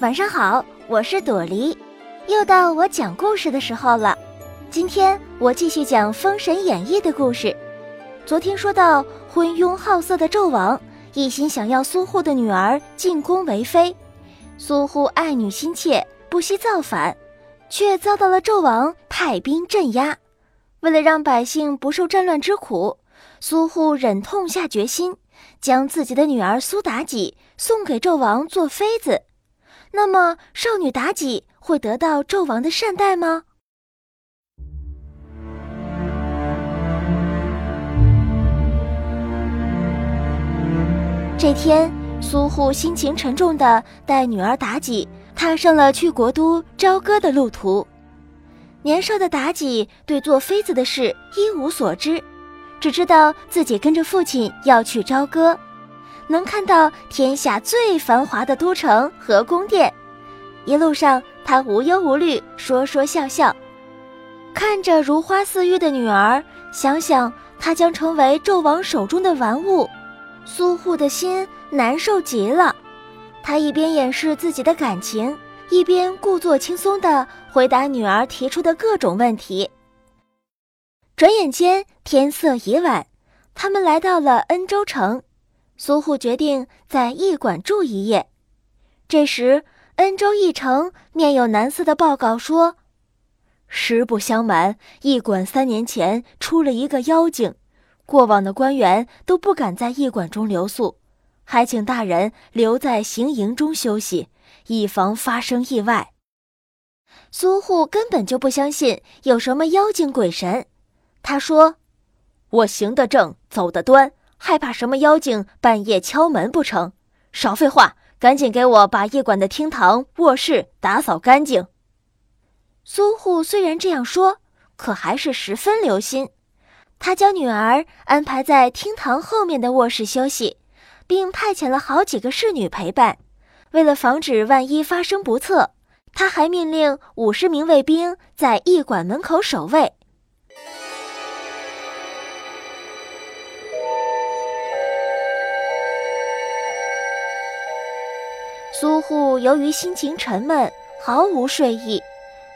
晚上好，我是朵梨，又到我讲故事的时候了。今天我继续讲《封神演义》的故事。昨天说到，昏庸好色的纣王一心想要苏护的女儿进宫为妃，苏护爱女心切，不惜造反，却遭到了纣王派兵镇压。为了让百姓不受战乱之苦，苏护忍痛下决心，将自己的女儿苏妲己送给纣王做妃子。那么，少女妲己会得到纣王的善待吗？这天，苏护心情沉重的带女儿妲己踏上了去国都朝歌的路途。年少的妲己对做妃子的事一无所知，只知道自己跟着父亲要去朝歌。能看到天下最繁华的都城和宫殿，一路上他无忧无虑，说说笑笑，看着如花似玉的女儿，想想她将成为纣王手中的玩物，苏护的心难受极了。他一边掩饰自己的感情，一边故作轻松地回答女儿提出的各种问题。转眼间天色已晚，他们来到了恩州城。苏护决定在驿馆住一夜。这时，恩州驿丞面有难色的报告说：“实不相瞒，驿馆三年前出了一个妖精，过往的官员都不敢在驿馆中留宿，还请大人留在行营中休息，以防发生意外。”苏护根本就不相信有什么妖精鬼神，他说：“我行得正，走得端。”害怕什么妖精半夜敲门不成？少废话，赶紧给我把驿馆的厅堂、卧室打扫干净。苏护虽然这样说，可还是十分留心。他将女儿安排在厅堂后面的卧室休息，并派遣了好几个侍女陪伴。为了防止万一发生不测，他还命令五十名卫兵在驿馆门口守卫。苏护由于心情沉闷，毫无睡意，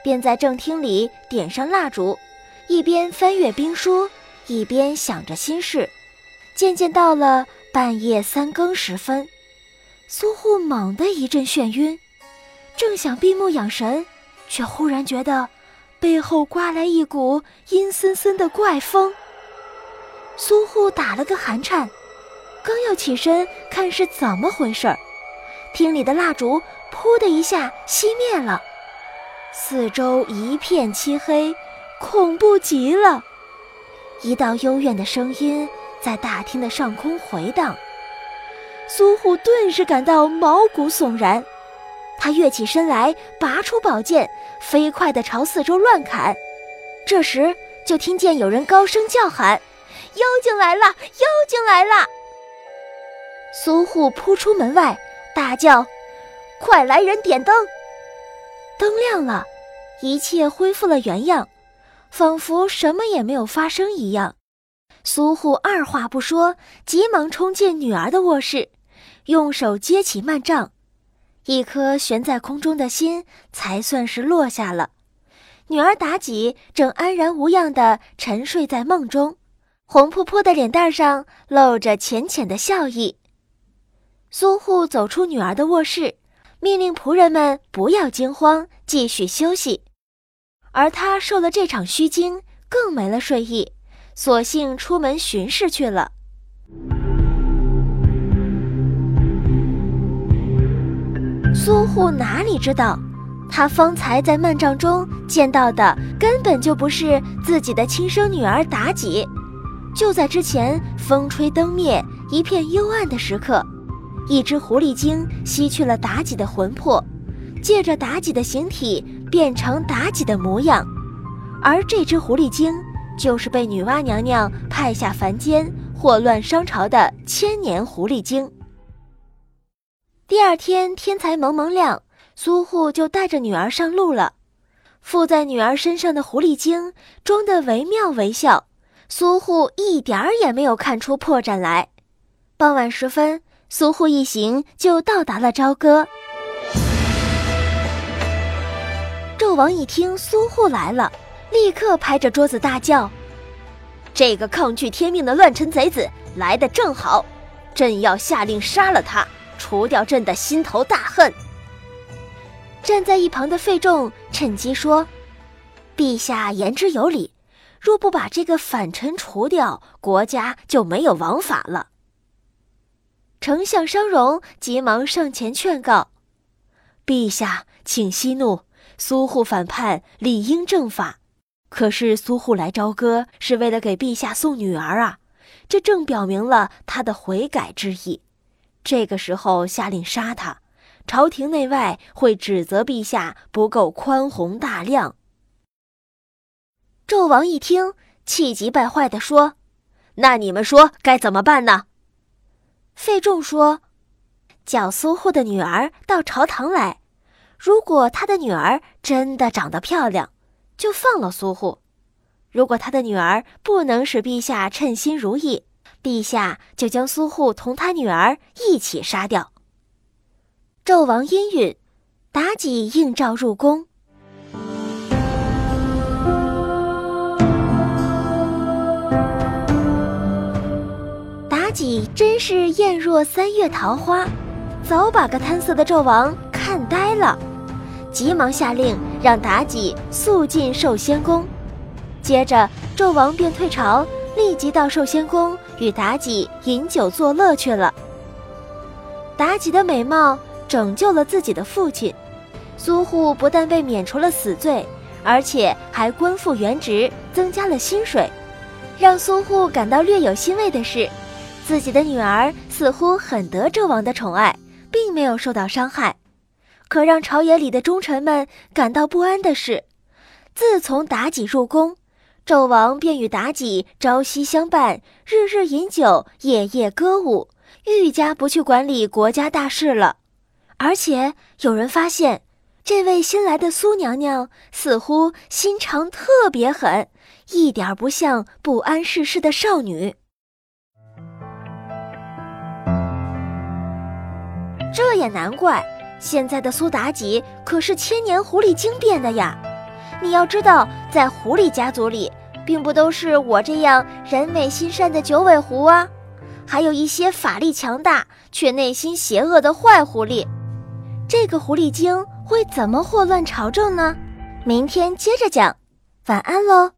便在正厅里点上蜡烛，一边翻阅兵书，一边想着心事。渐渐到了半夜三更时分，苏护猛地一阵眩晕，正想闭目养神，却忽然觉得背后刮来一股阴森森的怪风。苏护打了个寒颤，刚要起身看是怎么回事儿。厅里的蜡烛“噗”的一下熄灭了，四周一片漆黑，恐怖极了。一道幽怨的声音在大厅的上空回荡，苏护顿时感到毛骨悚然。他跃起身来，拔出宝剑，飞快地朝四周乱砍。这时，就听见有人高声叫喊：“妖精来了！妖精来了！”苏护扑出门外。大叫：“快来人点灯！”灯亮了，一切恢复了原样，仿佛什么也没有发生一样。苏护二话不说，急忙冲进女儿的卧室，用手接起幔帐，一颗悬在空中的心才算是落下了。女儿妲己正安然无恙地沉睡在梦中，红扑扑的脸蛋上露着浅浅的笑意。苏护走出女儿的卧室，命令仆人们不要惊慌，继续休息。而他受了这场虚惊，更没了睡意，索性出门巡视去了。苏护哪里知道，他方才在幔帐中见到的根本就不是自己的亲生女儿妲己。就在之前，风吹灯灭，一片幽暗的时刻。一只狐狸精吸去了妲己的魂魄，借着妲己的形体变成妲己的模样，而这只狐狸精就是被女娲娘娘派下凡间祸乱商朝的千年狐狸精。第二天天才蒙蒙亮，苏护就带着女儿上路了。附在女儿身上的狐狸精装得惟妙惟肖，苏护一点儿也没有看出破绽来。傍晚时分。苏护一行就到达了朝歌。纣王一听苏护来了，立刻拍着桌子大叫：“这个抗拒天命的乱臣贼子来的正好，朕要下令杀了他，除掉朕的心头大恨。”站在一旁的费仲趁机说：“陛下言之有理，若不把这个反臣除掉，国家就没有王法了。”丞相商容急忙上前劝告：“陛下，请息怒，苏护反叛，理应正法。可是苏护来朝歌是为了给陛下送女儿啊，这正表明了他的悔改之意。这个时候下令杀他。”朝廷内外会指责陛下不够宽宏大量。纣王一听，气急败坏地说：“那你们说该怎么办呢？”费仲说：“叫苏护的女儿到朝堂来，如果他的女儿真的长得漂亮，就放了苏护；如果他的女儿不能使陛下称心如意，陛下就将苏护同他女儿一起杀掉。”纣王应允，妲己应召入宫。妲己真是艳若三月桃花，早把个贪色的纣王看呆了，急忙下令让妲己速进寿仙宫。接着，纣王便退朝，立即到寿仙宫与妲己饮酒作乐去了。妲己的美貌。拯救了自己的父亲，苏护不但被免除了死罪，而且还官复原职，增加了薪水。让苏护感到略有欣慰的是，自己的女儿似乎很得纣王的宠爱，并没有受到伤害。可让朝野里的忠臣们感到不安的是，自从妲己入宫，纣王便与妲己朝夕相伴，日日饮酒，夜夜歌舞，愈加不去管理国家大事了。而且有人发现，这位新来的苏娘娘似乎心肠特别狠，一点不像不谙世事的少女。也难怪，现在的苏妲己可是千年狐狸精变的呀！你要知道，在狐狸家族里，并不都是我这样人美心善的九尾狐啊，还有一些法力强大却内心邪恶的坏狐狸。这个狐狸精会怎么祸乱朝政呢？明天接着讲，晚安喽。